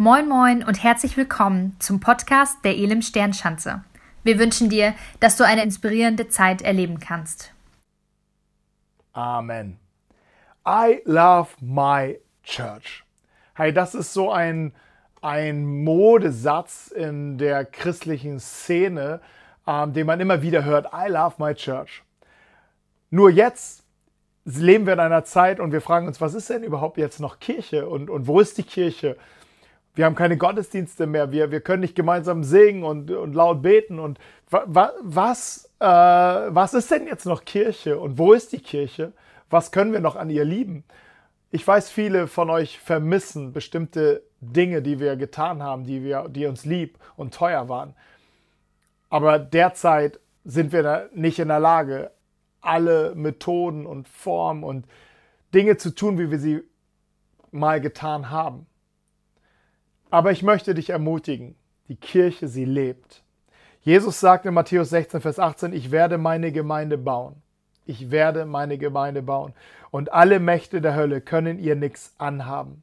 Moin Moin und herzlich willkommen zum Podcast der Elim Sternschanze. Wir wünschen dir, dass du eine inspirierende Zeit erleben kannst. Amen. I love my church. Hey, das ist so ein, ein Modesatz in der christlichen Szene, ähm, den man immer wieder hört. I love my church. Nur jetzt leben wir in einer Zeit und wir fragen uns, was ist denn überhaupt jetzt noch Kirche und, und wo ist die Kirche? Wir haben keine Gottesdienste mehr, wir, wir können nicht gemeinsam singen und, und laut beten. Und wa, was, äh, was ist denn jetzt noch Kirche und wo ist die Kirche? Was können wir noch an ihr lieben? Ich weiß, viele von euch vermissen bestimmte Dinge, die wir getan haben, die, wir, die uns lieb und teuer waren. Aber derzeit sind wir nicht in der Lage, alle Methoden und Formen und Dinge zu tun, wie wir sie mal getan haben. Aber ich möchte dich ermutigen, die Kirche, sie lebt. Jesus sagt in Matthäus 16, Vers 18, ich werde meine Gemeinde bauen. Ich werde meine Gemeinde bauen. Und alle Mächte der Hölle können ihr nichts anhaben.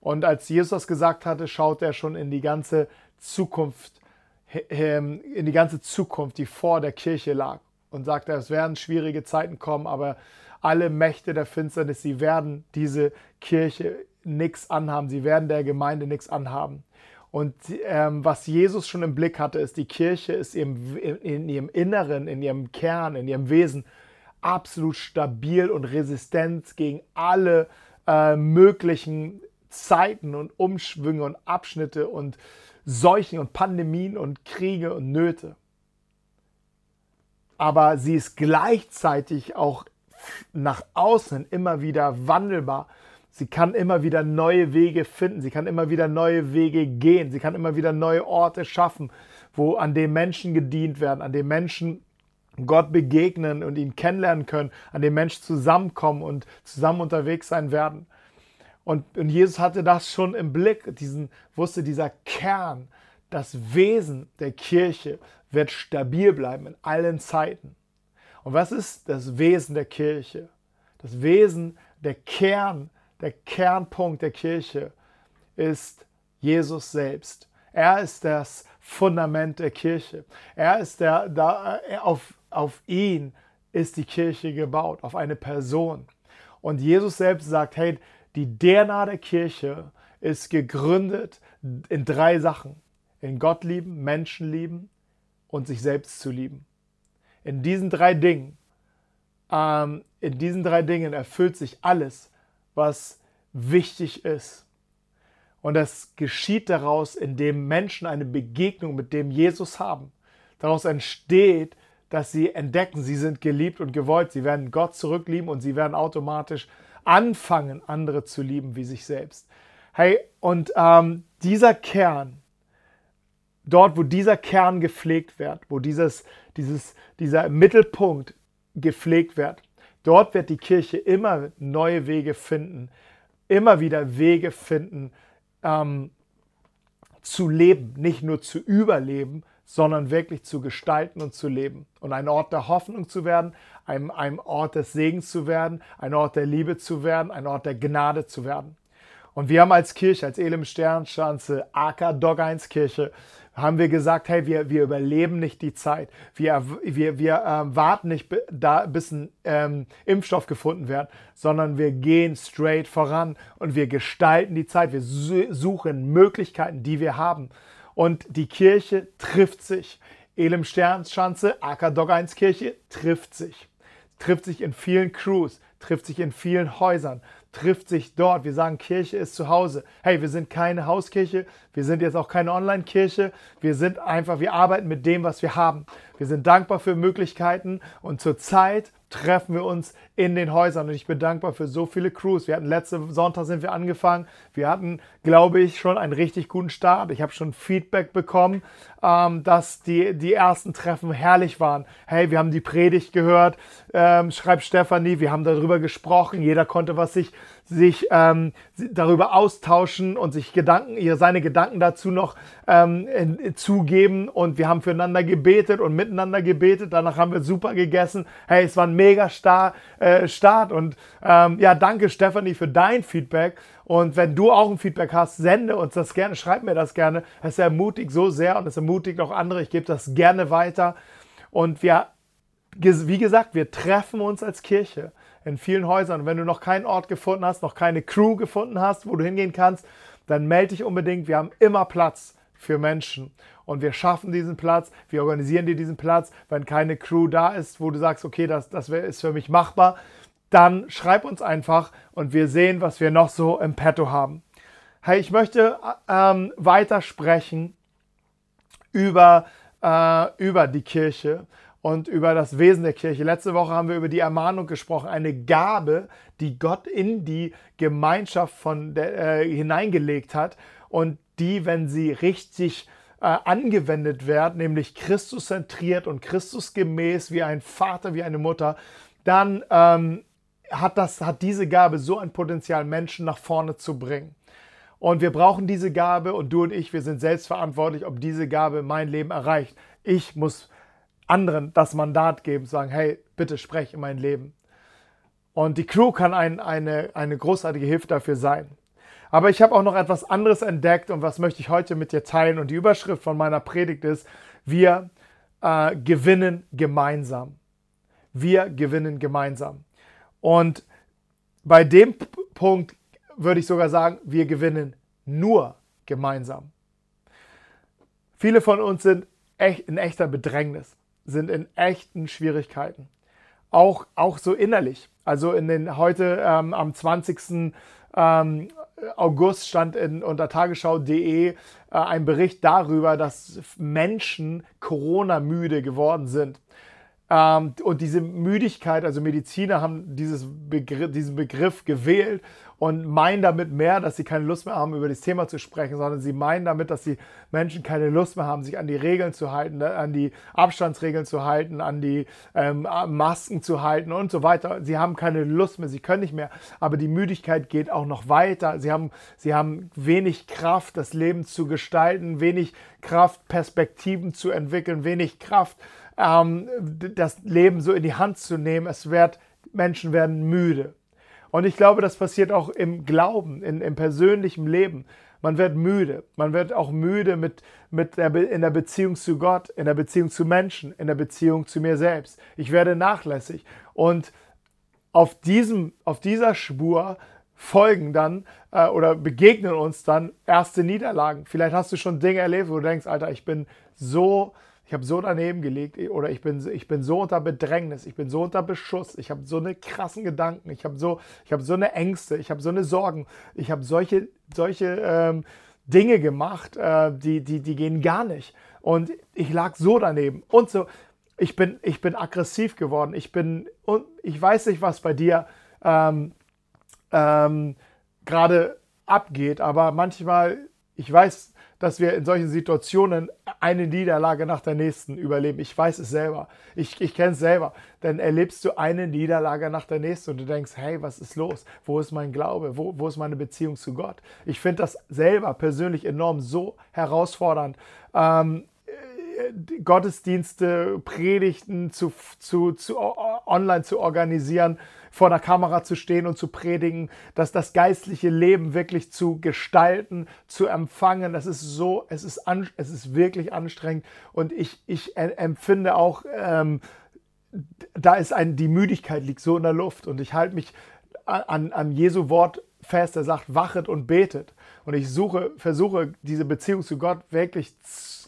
Und als Jesus das gesagt hatte, schaut er schon in die ganze Zukunft, in die ganze Zukunft, die vor der Kirche lag. Und sagte, es werden schwierige Zeiten kommen, aber alle Mächte der Finsternis, sie werden diese Kirche nichts anhaben. Sie werden der Gemeinde nichts anhaben. Und ähm, was Jesus schon im Blick hatte, ist, die Kirche ist im, in ihrem Inneren, in ihrem Kern, in ihrem Wesen absolut stabil und resistent gegen alle äh, möglichen Zeiten und Umschwünge und Abschnitte und Seuchen und Pandemien und Kriege und Nöte. Aber sie ist gleichzeitig auch nach außen immer wieder wandelbar Sie kann immer wieder neue Wege finden. Sie kann immer wieder neue Wege gehen. Sie kann immer wieder neue Orte schaffen, wo an dem Menschen gedient werden, an dem Menschen Gott begegnen und ihn kennenlernen können, an dem Menschen zusammenkommen und zusammen unterwegs sein werden. Und, und Jesus hatte das schon im Blick, diesen, wusste dieser Kern, das Wesen der Kirche wird stabil bleiben in allen Zeiten. Und was ist das Wesen der Kirche? Das Wesen, der Kern der Kernpunkt der Kirche ist Jesus selbst. Er ist das Fundament der Kirche. Er ist der, da, auf, auf ihn ist die Kirche gebaut, auf eine Person. Und Jesus selbst sagt, hey, die DNA der Kirche ist gegründet in drei Sachen. In Gott lieben, Menschen lieben und sich selbst zu lieben. In diesen drei Dingen, ähm, in diesen drei Dingen erfüllt sich alles, was wichtig ist. Und das geschieht daraus, indem Menschen eine Begegnung mit dem Jesus haben. Daraus entsteht, dass sie entdecken, sie sind geliebt und gewollt. Sie werden Gott zurücklieben und sie werden automatisch anfangen, andere zu lieben wie sich selbst. Hey, und ähm, dieser Kern, dort, wo dieser Kern gepflegt wird, wo dieses, dieses, dieser Mittelpunkt gepflegt wird, dort wird die Kirche immer neue Wege finden, immer wieder Wege finden, ähm, zu leben, nicht nur zu überleben, sondern wirklich zu gestalten und zu leben. Und ein Ort der Hoffnung zu werden, ein, ein Ort des Segens zu werden, ein Ort der Liebe zu werden, ein Ort der Gnade zu werden. Und wir haben als Kirche, als Elim Sternschanze, AK Dog 1 Kirche, haben wir gesagt, hey, wir, wir überleben nicht die Zeit. Wir, wir, wir ähm, warten nicht, da, bis ein ähm, Impfstoff gefunden wird, sondern wir gehen straight voran und wir gestalten die Zeit. Wir suchen Möglichkeiten, die wir haben. Und die Kirche trifft sich. Elim Sternschanze, AK Dog 1 Kirche trifft sich. Trifft sich in vielen Crews, trifft sich in vielen Häusern, trifft sich dort. Wir sagen, Kirche ist zu Hause. Hey, wir sind keine Hauskirche, wir sind jetzt auch keine Online-Kirche. Wir sind einfach, wir arbeiten mit dem, was wir haben. Wir sind dankbar für Möglichkeiten und zurzeit treffen wir uns in den Häusern. Und ich bin dankbar für so viele Crews. Wir hatten letzte Sonntag sind wir angefangen. Wir hatten, glaube ich, schon einen richtig guten Start. Ich habe schon Feedback bekommen, ähm, dass die, die ersten Treffen herrlich waren. Hey, wir haben die Predigt gehört, ähm, schreibt Stefanie, wir haben darüber gesprochen. Jeder konnte was sich sich ähm, darüber austauschen und sich Gedanken, ihr seine Gedanken dazu noch ähm, zugeben. Und wir haben füreinander gebetet und miteinander gebetet. Danach haben wir super gegessen. Hey, es war ein mega Star, äh, Start. Und ähm, ja, danke Stephanie für dein Feedback. Und wenn du auch ein Feedback hast, sende uns das gerne, schreib mir das gerne. Es ermutigt so sehr und es ermutigt auch andere. Ich gebe das gerne weiter. Und wir, wie gesagt, wir treffen uns als Kirche in vielen Häusern. Und wenn du noch keinen Ort gefunden hast, noch keine Crew gefunden hast, wo du hingehen kannst, dann melde dich unbedingt. Wir haben immer Platz für Menschen. Und wir schaffen diesen Platz, wir organisieren dir diesen Platz. Wenn keine Crew da ist, wo du sagst, okay, das, das ist für mich machbar, dann schreib uns einfach und wir sehen, was wir noch so im Petto haben. Hey, ich möchte ähm, weiter sprechen über, äh, über die Kirche und über das Wesen der Kirche. Letzte Woche haben wir über die Ermahnung gesprochen, eine Gabe, die Gott in die Gemeinschaft von der, äh, hineingelegt hat und die, wenn sie richtig äh, angewendet wird, nämlich Christus zentriert und Christus gemäß wie ein Vater, wie eine Mutter, dann ähm, hat, das, hat diese Gabe so ein Potenzial, Menschen nach vorne zu bringen. Und wir brauchen diese Gabe und du und ich, wir sind selbstverantwortlich, ob diese Gabe mein Leben erreicht. Ich muss anderen das Mandat geben, sagen, hey, bitte sprech in mein Leben. Und die Crew kann ein, eine, eine großartige Hilfe dafür sein. Aber ich habe auch noch etwas anderes entdeckt und was möchte ich heute mit dir teilen. Und die Überschrift von meiner Predigt ist, wir äh, gewinnen gemeinsam. Wir gewinnen gemeinsam. Und bei dem Punkt würde ich sogar sagen, wir gewinnen nur gemeinsam. Viele von uns sind echt in echter Bedrängnis sind in echten Schwierigkeiten. Auch, auch so innerlich. Also in den heute ähm, am 20. Ähm, August stand in, unter tagesschau.de äh, ein Bericht darüber, dass Menschen Corona-müde geworden sind. Ähm, und diese Müdigkeit, also Mediziner haben dieses Begriff, diesen Begriff gewählt und meinen damit mehr, dass sie keine Lust mehr haben, über das Thema zu sprechen, sondern sie meinen damit, dass die Menschen keine Lust mehr haben, sich an die Regeln zu halten, ne, an die Abstandsregeln zu halten, an die ähm, Masken zu halten und so weiter. Sie haben keine Lust mehr, sie können nicht mehr. Aber die Müdigkeit geht auch noch weiter. Sie haben, sie haben wenig Kraft, das Leben zu gestalten, wenig Kraft, Perspektiven zu entwickeln, wenig Kraft, ähm, das Leben so in die Hand zu nehmen. Es wird, Menschen werden müde. Und ich glaube, das passiert auch im Glauben, in, im persönlichen Leben. Man wird müde. Man wird auch müde mit, mit der, in der Beziehung zu Gott, in der Beziehung zu Menschen, in der Beziehung zu mir selbst. Ich werde nachlässig. Und auf, diesem, auf dieser Spur folgen dann äh, oder begegnen uns dann erste Niederlagen. Vielleicht hast du schon Dinge erlebt, wo du denkst, Alter, ich bin so ich habe so daneben gelegt oder ich bin, ich bin so unter Bedrängnis, ich bin so unter Beschuss, ich habe so eine krassen Gedanken, ich habe so, ich habe so eine Ängste, ich habe so eine Sorgen, ich habe solche, solche ähm, Dinge gemacht, äh, die, die, die gehen gar nicht. Und ich lag so daneben und so. Ich bin, ich bin aggressiv geworden. Ich bin, und ich weiß nicht, was bei dir ähm, ähm, gerade abgeht, aber manchmal, ich weiß, dass wir in solchen Situationen eine Niederlage nach der nächsten überleben. Ich weiß es selber. Ich, ich kenne es selber. Dann erlebst du eine Niederlage nach der nächsten und du denkst, hey, was ist los? Wo ist mein Glaube? Wo, wo ist meine Beziehung zu Gott? Ich finde das selber persönlich enorm so herausfordernd. Ähm, Gottesdienste, Predigten zu, zu, zu online zu organisieren, vor der Kamera zu stehen und zu predigen, dass das geistliche Leben wirklich zu gestalten, zu empfangen. Das ist so, es ist, an, es ist wirklich anstrengend und ich, ich empfinde auch, ähm, da ist ein, die Müdigkeit liegt so in der Luft und ich halte mich an, an Jesu Wort fest, er sagt, wachet und betet. Und ich suche, versuche diese Beziehung zu Gott wirklich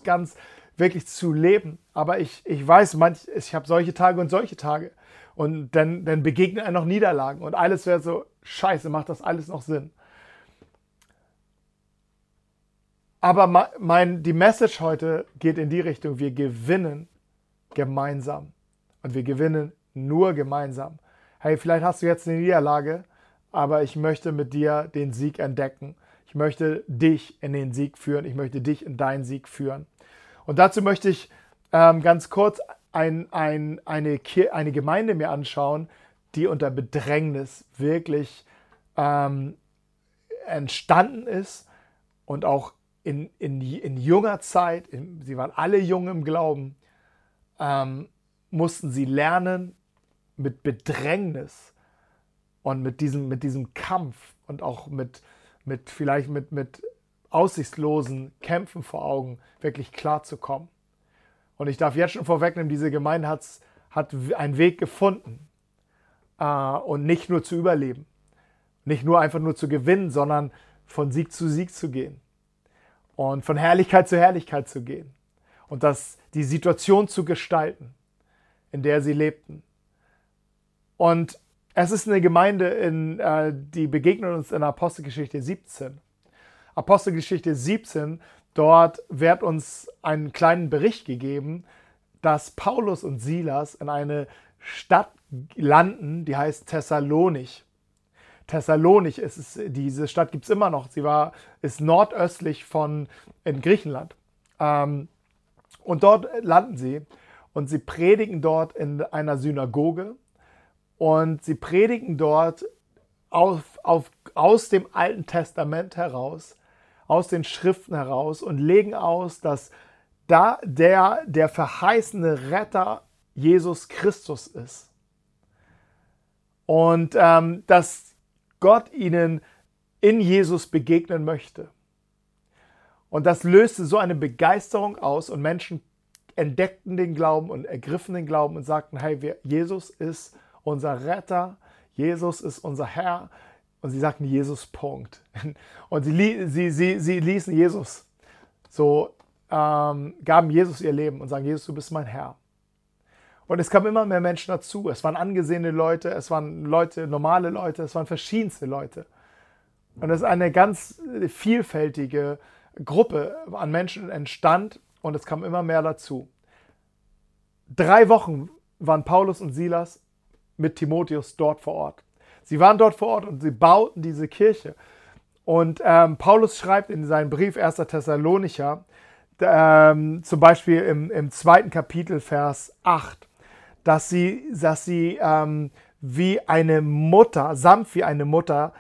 ganz wirklich zu leben. Aber ich, ich weiß, manch, ich habe solche Tage und solche Tage. Und dann, dann begegnen einem noch Niederlagen. Und alles wäre so, scheiße, macht das alles noch Sinn? Aber mein, die Message heute geht in die Richtung, wir gewinnen gemeinsam. Und wir gewinnen nur gemeinsam. Hey, vielleicht hast du jetzt eine Niederlage, aber ich möchte mit dir den Sieg entdecken. Ich möchte dich in den Sieg führen. Ich möchte dich in deinen Sieg führen. Und dazu möchte ich ähm, ganz kurz ein, ein, eine, eine Gemeinde mir anschauen, die unter Bedrängnis wirklich ähm, entstanden ist und auch in, in, in junger Zeit, in, sie waren alle jung im Glauben, ähm, mussten sie lernen mit Bedrängnis und mit diesem, mit diesem Kampf und auch mit, mit vielleicht mit, mit aussichtslosen Kämpfen vor Augen wirklich klar zu kommen. Und ich darf jetzt schon vorwegnehmen, diese Gemeinde hat, hat einen Weg gefunden äh, und nicht nur zu überleben, nicht nur einfach nur zu gewinnen, sondern von Sieg zu Sieg zu gehen und von Herrlichkeit zu Herrlichkeit zu gehen und das, die Situation zu gestalten, in der sie lebten. Und es ist eine Gemeinde, in, äh, die begegnet uns in Apostelgeschichte 17. Apostelgeschichte 17, dort wird uns einen kleinen Bericht gegeben, dass Paulus und Silas in eine Stadt landen, die heißt Thessalonich. Thessalonich ist es, diese Stadt gibt es immer noch. Sie war, ist nordöstlich von in Griechenland. Ähm, und dort landen sie und sie predigen dort in einer Synagoge und sie predigen dort auf, auf, aus dem Alten Testament heraus, aus den Schriften heraus und legen aus, dass da der, der verheißene Retter Jesus Christus ist. Und ähm, dass Gott ihnen in Jesus begegnen möchte. Und das löste so eine Begeisterung aus und Menschen entdeckten den Glauben und ergriffen den Glauben und sagten, hey, wir, Jesus ist unser Retter, Jesus ist unser Herr. Und sie sagten Jesus, Punkt. Und sie, sie, sie, sie ließen Jesus, so ähm, gaben Jesus ihr Leben und sagen, Jesus, du bist mein Herr. Und es kamen immer mehr Menschen dazu. Es waren angesehene Leute, es waren Leute, normale Leute, es waren verschiedenste Leute. Und es ist eine ganz vielfältige Gruppe an Menschen entstand und es kam immer mehr dazu. Drei Wochen waren Paulus und Silas mit Timotheus dort vor Ort. Sie waren dort vor Ort und sie bauten diese Kirche. Und ähm, Paulus schreibt in seinem Brief 1. Thessalonicher, ähm, zum Beispiel im, im zweiten Kapitel, Vers 8, dass sie, dass sie ähm, wie eine Mutter, sanft wie eine Mutter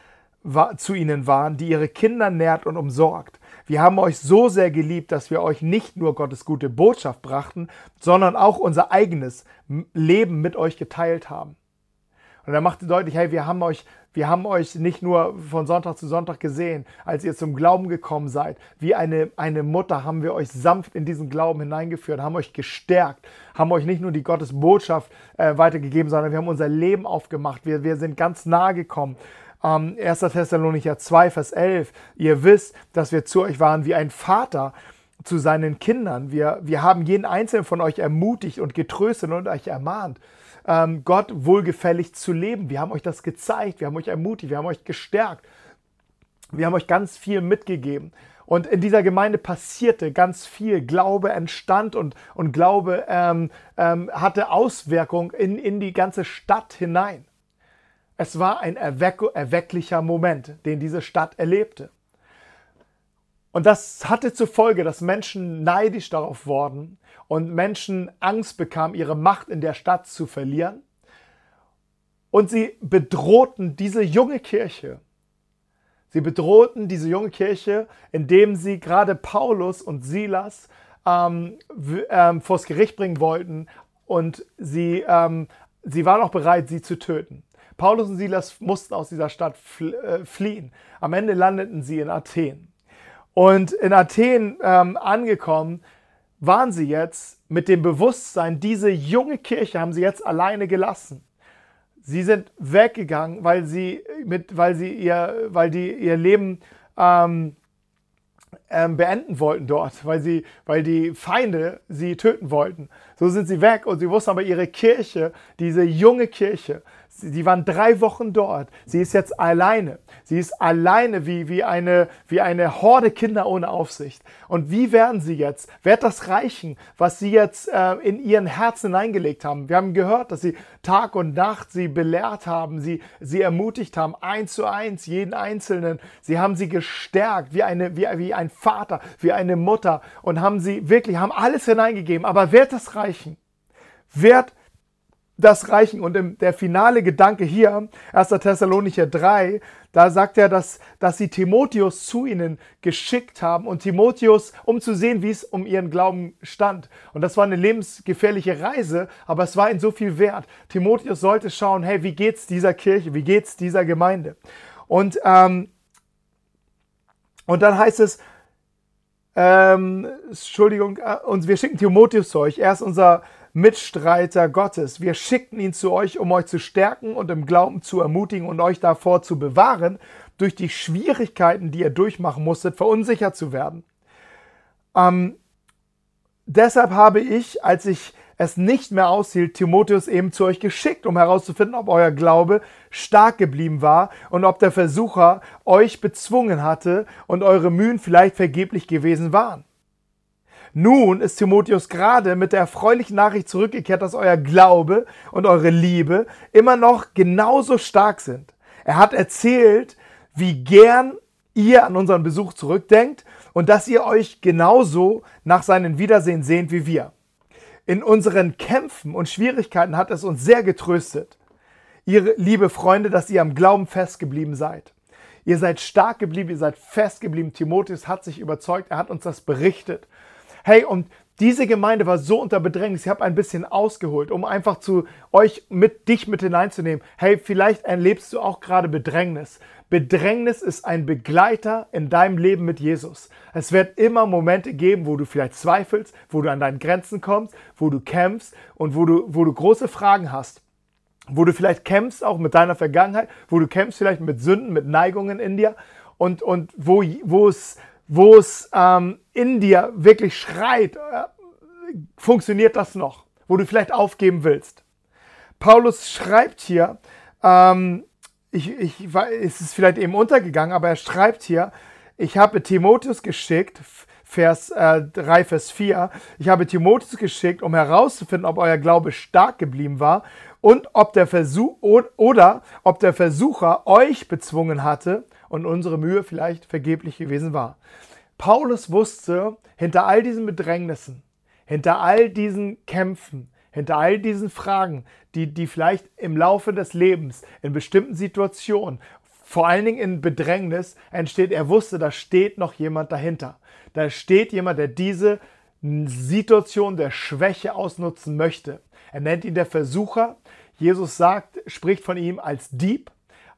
war, zu ihnen waren, die ihre Kinder nährt und umsorgt. Wir haben euch so sehr geliebt, dass wir euch nicht nur Gottes gute Botschaft brachten, sondern auch unser eigenes Leben mit euch geteilt haben. Und er machte deutlich, hey, wir haben euch, wir haben euch nicht nur von Sonntag zu Sonntag gesehen, als ihr zum Glauben gekommen seid. Wie eine, eine Mutter haben wir euch sanft in diesen Glauben hineingeführt, haben euch gestärkt, haben euch nicht nur die Gottes Botschaft äh, weitergegeben, sondern wir haben unser Leben aufgemacht. Wir, wir sind ganz nahe gekommen. Ähm, 1. Thessalonicher 2, Vers 11. Ihr wisst, dass wir zu euch waren wie ein Vater zu seinen Kindern. Wir, wir haben jeden einzelnen von euch ermutigt und getröstet und euch ermahnt ähm, Gott wohlgefällig zu leben. Wir haben euch das gezeigt, wir haben euch ermutigt, wir haben euch gestärkt. Wir haben euch ganz viel mitgegeben. Und in dieser Gemeinde passierte ganz viel. Glaube entstand und, und Glaube ähm, ähm, hatte Auswirkung in, in die ganze Stadt hinein. Es war ein erweck erwecklicher Moment, den diese Stadt erlebte. Und das hatte zur Folge, dass Menschen neidisch darauf wurden, und Menschen Angst bekamen, ihre Macht in der Stadt zu verlieren. Und sie bedrohten diese junge Kirche. Sie bedrohten diese junge Kirche, indem sie gerade Paulus und Silas ähm, ähm, vors Gericht bringen wollten und sie, ähm, sie waren auch bereit, sie zu töten. Paulus und Silas mussten aus dieser Stadt äh, fliehen. Am Ende landeten sie in Athen. Und in Athen ähm, angekommen, waren sie jetzt mit dem Bewusstsein, diese junge Kirche haben sie jetzt alleine gelassen. Sie sind weggegangen, weil sie, mit, weil sie ihr, weil die ihr Leben ähm, ähm, beenden wollten dort, weil, sie, weil die Feinde sie töten wollten. So sind sie weg und sie wussten aber, ihre Kirche, diese junge Kirche, Sie waren drei Wochen dort. Sie ist jetzt alleine. Sie ist alleine wie, wie, eine, wie eine Horde Kinder ohne Aufsicht. Und wie werden sie jetzt? Wird das reichen, was sie jetzt äh, in ihren Herzen hineingelegt haben? Wir haben gehört, dass sie Tag und Nacht sie belehrt haben, sie, sie ermutigt haben, eins zu eins, jeden Einzelnen. Sie haben sie gestärkt, wie, eine, wie, wie ein Vater, wie eine Mutter und haben sie wirklich, haben alles hineingegeben. Aber wird das reichen? Wird das reichen. Und der finale Gedanke hier, 1. Thessalonicher 3, da sagt er, dass, dass sie Timotheus zu ihnen geschickt haben und Timotheus, um zu sehen, wie es um ihren Glauben stand. Und das war eine lebensgefährliche Reise, aber es war ihnen so viel wert. Timotheus sollte schauen, hey, wie geht's dieser Kirche, wie geht's dieser Gemeinde? Und, ähm, und dann heißt es, ähm, Entschuldigung, äh, und wir schicken Timotheus zu euch. Er ist unser Mitstreiter Gottes. Wir schickten ihn zu euch, um euch zu stärken und im Glauben zu ermutigen und euch davor zu bewahren, durch die Schwierigkeiten, die ihr durchmachen musstet, verunsichert zu werden. Ähm, deshalb habe ich, als ich es nicht mehr aushielt, Timotheus eben zu euch geschickt, um herauszufinden, ob euer Glaube stark geblieben war und ob der Versucher euch bezwungen hatte und eure Mühen vielleicht vergeblich gewesen waren. Nun ist Timotheus gerade mit der erfreulichen Nachricht zurückgekehrt, dass euer Glaube und eure Liebe immer noch genauso stark sind. Er hat erzählt, wie gern ihr an unseren Besuch zurückdenkt und dass ihr euch genauso nach seinen Wiedersehen sehnt wie wir. In unseren Kämpfen und Schwierigkeiten hat es uns sehr getröstet, ihr liebe Freunde, dass ihr am Glauben festgeblieben seid. Ihr seid stark geblieben, ihr seid festgeblieben. Timotheus hat sich überzeugt, er hat uns das berichtet. Hey, und diese Gemeinde war so unter Bedrängnis. Ich habe ein bisschen ausgeholt, um einfach zu euch mit dich mit hineinzunehmen. Hey, vielleicht erlebst du auch gerade Bedrängnis. Bedrängnis ist ein Begleiter in deinem Leben mit Jesus. Es wird immer Momente geben, wo du vielleicht zweifelst, wo du an deine Grenzen kommst, wo du kämpfst und wo du, wo du große Fragen hast. Wo du vielleicht kämpfst auch mit deiner Vergangenheit, wo du kämpfst vielleicht mit Sünden, mit Neigungen in dir und, und wo, wo es wo es ähm, in dir wirklich schreit, äh, funktioniert das noch, wo du vielleicht aufgeben willst. Paulus schreibt hier, ähm, ich, ich, es ist vielleicht eben untergegangen, aber er schreibt hier, ich habe Timotheus geschickt, Vers äh, 3, Vers 4, ich habe Timotheus geschickt, um herauszufinden, ob euer Glaube stark geblieben war und ob der Versuch oder ob der Versucher euch bezwungen hatte, und unsere Mühe vielleicht vergeblich gewesen war. Paulus wusste, hinter all diesen Bedrängnissen, hinter all diesen Kämpfen, hinter all diesen Fragen, die, die vielleicht im Laufe des Lebens in bestimmten Situationen, vor allen Dingen in Bedrängnis entsteht, er wusste, da steht noch jemand dahinter. Da steht jemand, der diese Situation der Schwäche ausnutzen möchte. Er nennt ihn der Versucher. Jesus sagt, spricht von ihm als Dieb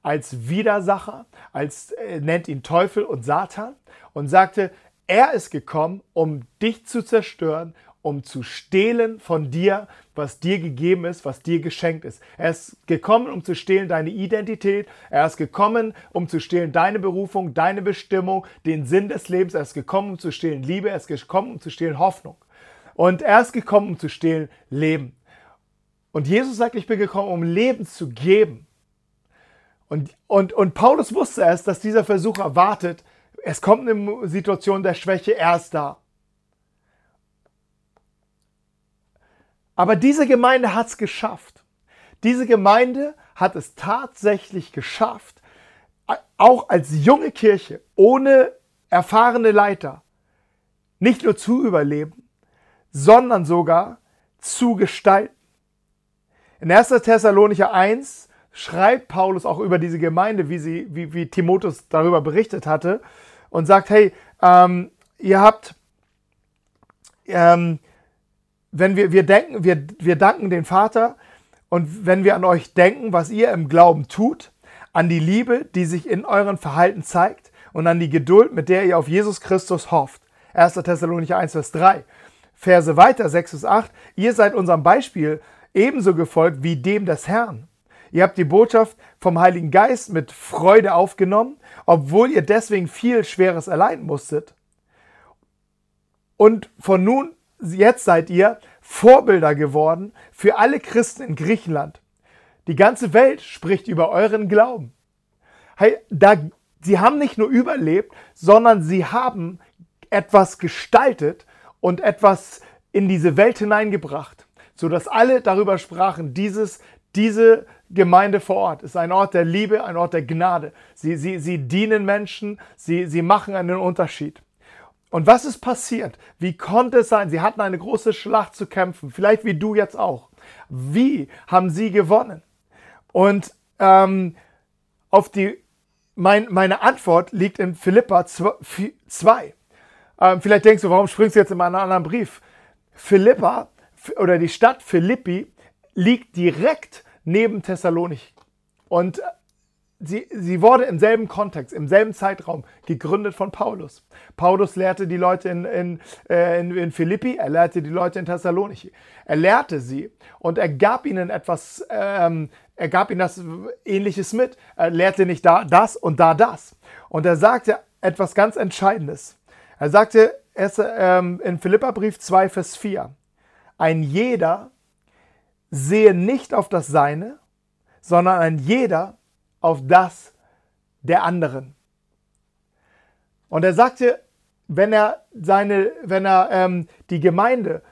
als Widersacher, als äh, nennt ihn Teufel und Satan und sagte, er ist gekommen, um dich zu zerstören, um zu stehlen von dir, was dir gegeben ist, was dir geschenkt ist. Er ist gekommen, um zu stehlen deine Identität. Er ist gekommen, um zu stehlen deine Berufung, deine Bestimmung, den Sinn des Lebens. Er ist gekommen, um zu stehlen Liebe. Er ist gekommen, um zu stehlen Hoffnung. Und er ist gekommen, um zu stehlen Leben. Und Jesus sagt, ich bin gekommen, um Leben zu geben. Und, und, und Paulus wusste es, dass dieser Versuch erwartet, es kommt eine Situation der Schwäche, er ist da. Aber diese Gemeinde hat es geschafft. Diese Gemeinde hat es tatsächlich geschafft, auch als junge Kirche, ohne erfahrene Leiter, nicht nur zu überleben, sondern sogar zu gestalten. In 1. Thessalonicher 1 schreibt Paulus auch über diese Gemeinde, wie, sie, wie, wie Timotheus darüber berichtet hatte und sagt, hey, ähm, ihr habt, ähm, wenn wir, wir denken, wir, wir danken den Vater und wenn wir an euch denken, was ihr im Glauben tut, an die Liebe, die sich in euren Verhalten zeigt und an die Geduld, mit der ihr auf Jesus Christus hofft. 1. Thessalonicher 1, Vers 3. Verse weiter, 6 bis 8. Ihr seid unserem Beispiel ebenso gefolgt wie dem des Herrn. Ihr habt die Botschaft vom Heiligen Geist mit Freude aufgenommen, obwohl ihr deswegen viel Schweres erleiden musstet. Und von nun, jetzt seid ihr Vorbilder geworden für alle Christen in Griechenland. Die ganze Welt spricht über euren Glauben. Hey, da, sie haben nicht nur überlebt, sondern sie haben etwas gestaltet und etwas in diese Welt hineingebracht, sodass alle darüber sprachen, dieses, diese Gemeinde vor Ort ist ein Ort der Liebe, ein Ort der Gnade. Sie, sie, sie dienen Menschen, sie, sie machen einen Unterschied. Und was ist passiert? Wie konnte es sein? Sie hatten eine große Schlacht zu kämpfen, vielleicht wie du jetzt auch. Wie haben sie gewonnen? Und ähm, auf die, mein, meine Antwort liegt in Philippa 2. Ähm, vielleicht denkst du, warum springst du jetzt in einen anderen Brief? Philippa oder die Stadt Philippi liegt direkt neben Thessalonich. Und sie, sie wurde im selben Kontext, im selben Zeitraum gegründet von Paulus. Paulus lehrte die Leute in, in, äh, in, in Philippi, er lehrte die Leute in Thessalonich. Er lehrte sie und er gab ihnen etwas, ähm, er gab ihnen das Ähnliches mit. Er lehrte nicht da das und da das. Und er sagte etwas ganz Entscheidendes. Er sagte es, ähm, in Philipperbrief 2, Vers 4, ein jeder sehe nicht auf das Seine, sondern ein jeder auf das der anderen. Und er sagte, wenn er seine, wenn er ähm, die Gemeinde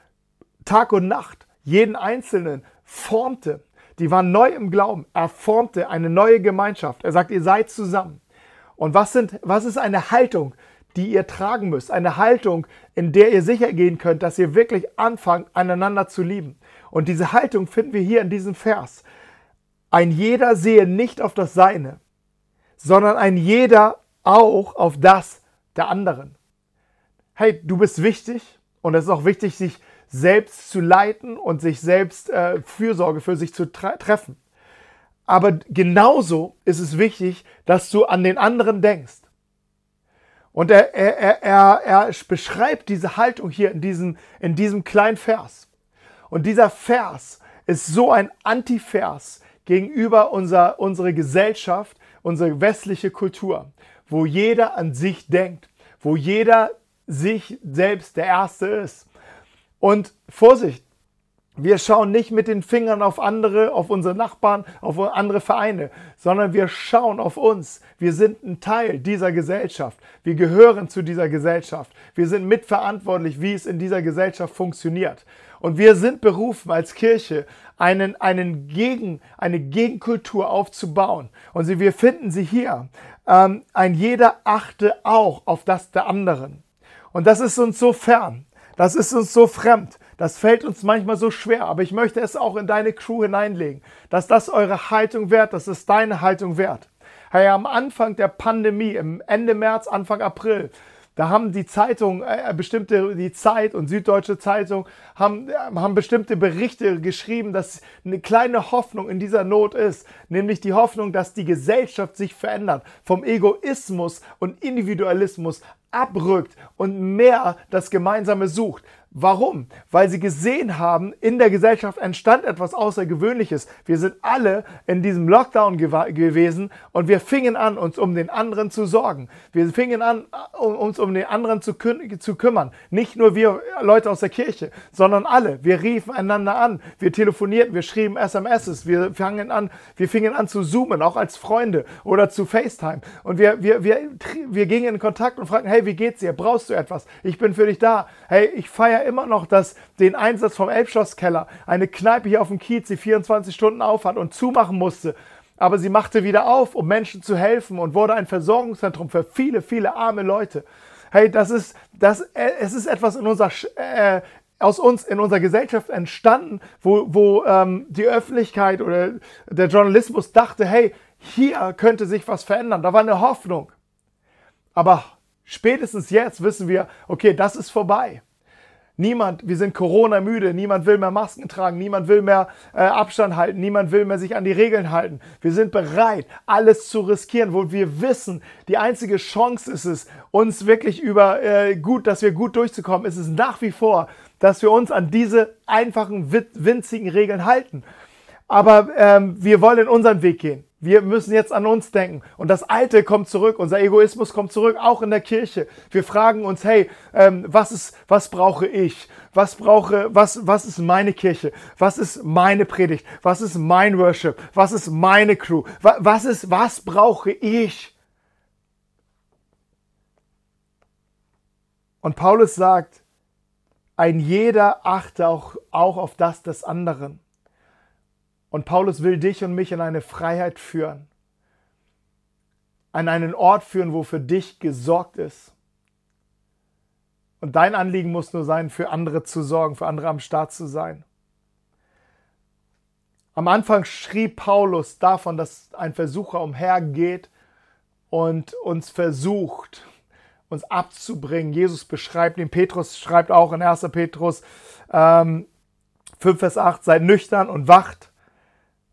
Tag und Nacht, jeden Einzelnen formte, die waren neu im Glauben, er formte eine neue Gemeinschaft. Er sagt, ihr seid zusammen. Und was, sind, was ist eine Haltung, die ihr tragen müsst? Eine Haltung, in der ihr sicher gehen könnt, dass ihr wirklich anfangt, einander zu lieben. Und diese Haltung finden wir hier in diesem Vers. Ein jeder sehe nicht auf das Seine, sondern ein jeder auch auf das der anderen. Hey, du bist wichtig und es ist auch wichtig, sich selbst zu leiten und sich selbst äh, Fürsorge für sich zu tre treffen. Aber genauso ist es wichtig, dass du an den anderen denkst. Und er, er, er, er beschreibt diese Haltung hier in diesem, in diesem kleinen Vers. Und dieser Vers ist so ein Antivers gegenüber unserer unsere Gesellschaft, unsere westliche Kultur, wo jeder an sich denkt, wo jeder sich selbst der Erste ist. Und Vorsicht, wir schauen nicht mit den Fingern auf andere, auf unsere Nachbarn, auf andere Vereine, sondern wir schauen auf uns. Wir sind ein Teil dieser Gesellschaft. Wir gehören zu dieser Gesellschaft. Wir sind mitverantwortlich, wie es in dieser Gesellschaft funktioniert. Und wir sind berufen als Kirche, einen, einen Gegen, eine Gegenkultur aufzubauen. Und sie, wir finden sie hier. Ähm, ein jeder achte auch auf das der anderen. Und das ist uns so fern. Das ist uns so fremd. Das fällt uns manchmal so schwer, aber ich möchte es auch in deine Crew hineinlegen, dass das eure Haltung wert, dass es deine Haltung wert. Hey, am Anfang der Pandemie, im Ende März, Anfang April, da haben die Zeitungen, äh, bestimmte, die Zeit und Süddeutsche Zeitung haben, äh, haben bestimmte Berichte geschrieben, dass eine kleine Hoffnung in dieser Not ist, nämlich die Hoffnung, dass die Gesellschaft sich verändert, vom Egoismus und Individualismus abrückt und mehr das Gemeinsame sucht. Warum? Weil sie gesehen haben, in der Gesellschaft entstand etwas Außergewöhnliches. Wir sind alle in diesem Lockdown gew gewesen und wir fingen an, uns um den anderen zu sorgen. Wir fingen an, uns um den anderen zu, kü zu kümmern. Nicht nur wir Leute aus der Kirche, sondern alle. Wir riefen einander an, wir telefonierten, wir schrieben SMSs, wir fingen an, wir fingen an zu zoomen, auch als Freunde oder zu FaceTime. Und wir, wir, wir, wir gingen in Kontakt und fragten, hey, wie geht's dir? Brauchst du etwas? Ich bin für dich da. Hey, ich feiere immer noch das, den Einsatz vom Elbschlosskeller. Eine Kneipe hier auf dem Kiez, die 24 Stunden aufhat und zumachen musste. Aber sie machte wieder auf, um Menschen zu helfen und wurde ein Versorgungszentrum für viele, viele arme Leute. Hey, das ist, das, äh, es ist etwas in unserer, äh, aus uns in unserer Gesellschaft entstanden, wo, wo ähm, die Öffentlichkeit oder der Journalismus dachte, hey, hier könnte sich was verändern. Da war eine Hoffnung. Aber spätestens jetzt wissen wir, okay, das ist vorbei. Niemand, wir sind Corona müde, niemand will mehr Masken tragen, niemand will mehr äh, Abstand halten, niemand will mehr sich an die Regeln halten. Wir sind bereit, alles zu riskieren, wo wir wissen, die einzige Chance ist es, uns wirklich über äh, gut, dass wir gut durchzukommen, ist es nach wie vor, dass wir uns an diese einfachen, winzigen Regeln halten. Aber ähm, wir wollen unseren Weg gehen. Wir müssen jetzt an uns denken. Und das Alte kommt zurück. Unser Egoismus kommt zurück, auch in der Kirche. Wir fragen uns, hey, ähm, was ist, was brauche ich? Was brauche, was, was ist meine Kirche? Was ist meine Predigt? Was ist mein Worship? Was ist meine Crew? Was, ist, was brauche ich? Und Paulus sagt, ein jeder achte auch, auch auf das des anderen. Und Paulus will dich und mich in eine Freiheit führen, an einen Ort führen, wo für dich gesorgt ist. Und dein Anliegen muss nur sein, für andere zu sorgen, für andere am Start zu sein. Am Anfang schrieb Paulus davon, dass ein Versucher umhergeht und uns versucht, uns abzubringen. Jesus beschreibt ihn, Petrus schreibt auch in 1. Petrus ähm, 5, Vers 8, seid nüchtern und wacht.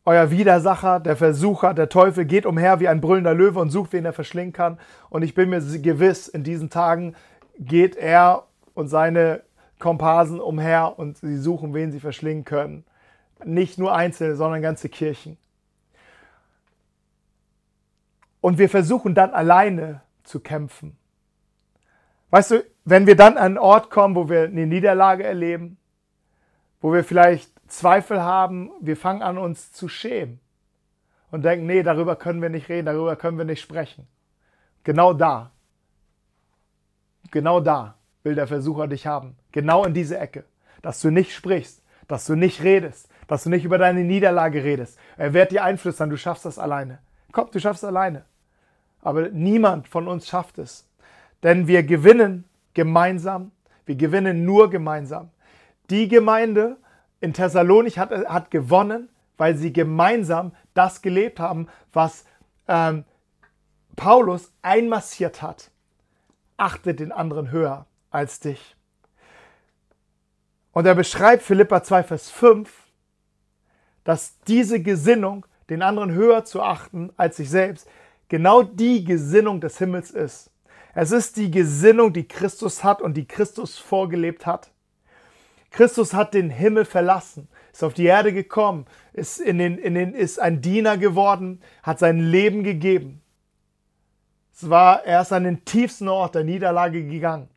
Euer Widersacher, der Versucher, der Teufel geht umher wie ein brüllender Löwe und sucht, wen er verschlingen kann. Und ich bin mir gewiss, in diesen Tagen geht er und seine Komparsen umher und sie suchen, wen sie verschlingen können. Nicht nur Einzelne, sondern ganze Kirchen. Und wir versuchen dann alleine zu kämpfen. Weißt du, wenn wir dann an einen Ort kommen, wo wir eine Niederlage erleben, wo wir vielleicht Zweifel haben, wir fangen an uns zu schämen und denken, nee, darüber können wir nicht reden, darüber können wir nicht sprechen. Genau da, genau da will der Versucher dich haben. Genau in diese Ecke. Dass du nicht sprichst, dass du nicht redest, dass du nicht über deine Niederlage redest. Er wird dir einflüstern, du schaffst das alleine. Komm, du schaffst es alleine. Aber niemand von uns schafft es. Denn wir gewinnen gemeinsam. Wir gewinnen nur gemeinsam. Die Gemeinde in Thessalonich hat, hat gewonnen, weil sie gemeinsam das gelebt haben, was ähm, Paulus einmassiert hat. Achte den anderen höher als dich. Und er beschreibt Philippa 2, Vers 5, dass diese Gesinnung, den anderen höher zu achten als sich selbst, genau die Gesinnung des Himmels ist. Es ist die Gesinnung, die Christus hat und die Christus vorgelebt hat. Christus hat den Himmel verlassen, ist auf die Erde gekommen, ist, in den, in den, ist ein Diener geworden, hat sein Leben gegeben. Es war, er ist an den tiefsten Ort der Niederlage gegangen.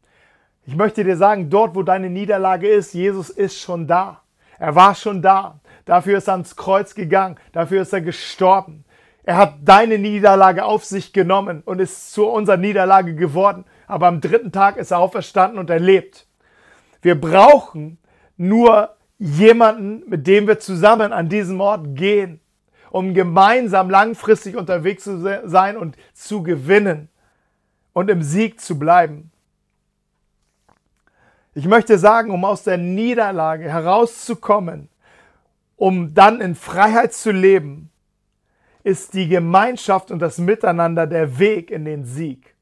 Ich möchte dir sagen, dort, wo deine Niederlage ist, Jesus ist schon da. Er war schon da. Dafür ist er ans Kreuz gegangen. Dafür ist er gestorben. Er hat deine Niederlage auf sich genommen und ist zu unserer Niederlage geworden. Aber am dritten Tag ist er auferstanden und er lebt. Wir brauchen nur jemanden, mit dem wir zusammen an diesem Ort gehen, um gemeinsam langfristig unterwegs zu sein und zu gewinnen und im Sieg zu bleiben. Ich möchte sagen, um aus der Niederlage herauszukommen, um dann in Freiheit zu leben, ist die Gemeinschaft und das Miteinander der Weg in den Sieg.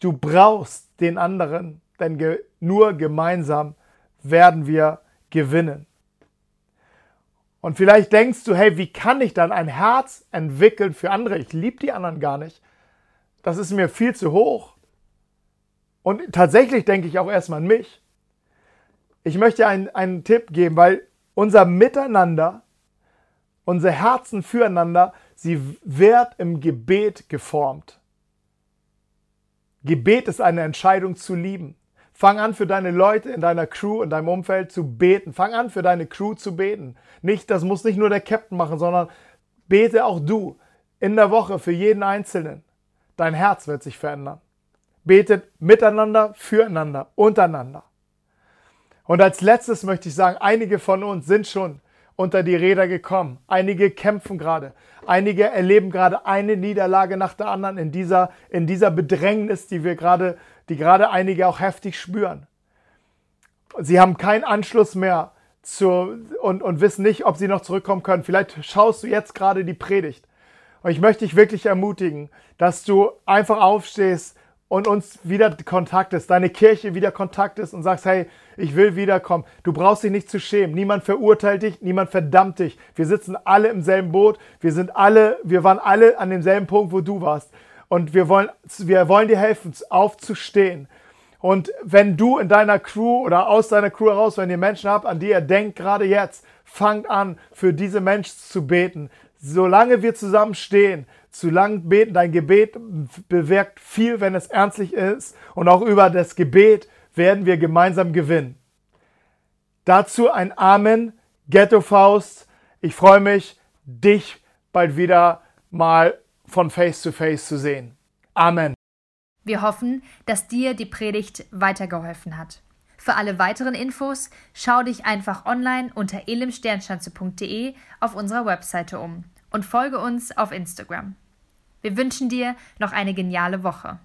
Du brauchst den anderen, denn nur gemeinsam werden wir gewinnen. Und vielleicht denkst du, hey, wie kann ich dann ein Herz entwickeln für andere? Ich liebe die anderen gar nicht. Das ist mir viel zu hoch. Und tatsächlich denke ich auch erstmal an mich. Ich möchte einen, einen Tipp geben, weil unser Miteinander, unser Herzen füreinander, sie wird im Gebet geformt. Gebet ist eine Entscheidung zu lieben. Fang an für deine Leute in deiner Crew, in deinem Umfeld zu beten. Fang an für deine Crew zu beten. Nicht, das muss nicht nur der Captain machen, sondern bete auch du in der Woche für jeden Einzelnen. Dein Herz wird sich verändern. Betet miteinander, füreinander, untereinander. Und als letztes möchte ich sagen, einige von uns sind schon unter die Räder gekommen. Einige kämpfen gerade. Einige erleben gerade eine Niederlage nach der anderen in dieser, in dieser Bedrängnis, die wir gerade, die gerade einige auch heftig spüren. Sie haben keinen Anschluss mehr zu, und, und wissen nicht, ob sie noch zurückkommen können. Vielleicht schaust du jetzt gerade die Predigt. Und ich möchte dich wirklich ermutigen, dass du einfach aufstehst und uns wieder Kontakt ist, deine Kirche wieder Kontakt ist und sagst, hey, ich will wiederkommen. Du brauchst dich nicht zu schämen. Niemand verurteilt dich, niemand verdammt dich. Wir sitzen alle im selben Boot. Wir sind alle, wir waren alle an demselben Punkt, wo du warst. Und wir wollen, wir wollen dir helfen, aufzustehen. Und wenn du in deiner Crew oder aus deiner Crew heraus, wenn ihr Menschen habt, an die ihr denkt, gerade jetzt, fangt an, für diese Menschen zu beten. Solange wir zusammen stehen, zu lang beten. Dein Gebet bewirkt viel, wenn es ernstlich ist. Und auch über das Gebet werden wir gemeinsam gewinnen. Dazu ein Amen, Ghetto Faust. Ich freue mich, dich bald wieder mal von Face to Face zu sehen. Amen. Wir hoffen, dass dir die Predigt weitergeholfen hat. Für alle weiteren Infos schau dich einfach online unter elimsternschanze.de auf unserer Webseite um und folge uns auf Instagram. Wir wünschen dir noch eine geniale Woche.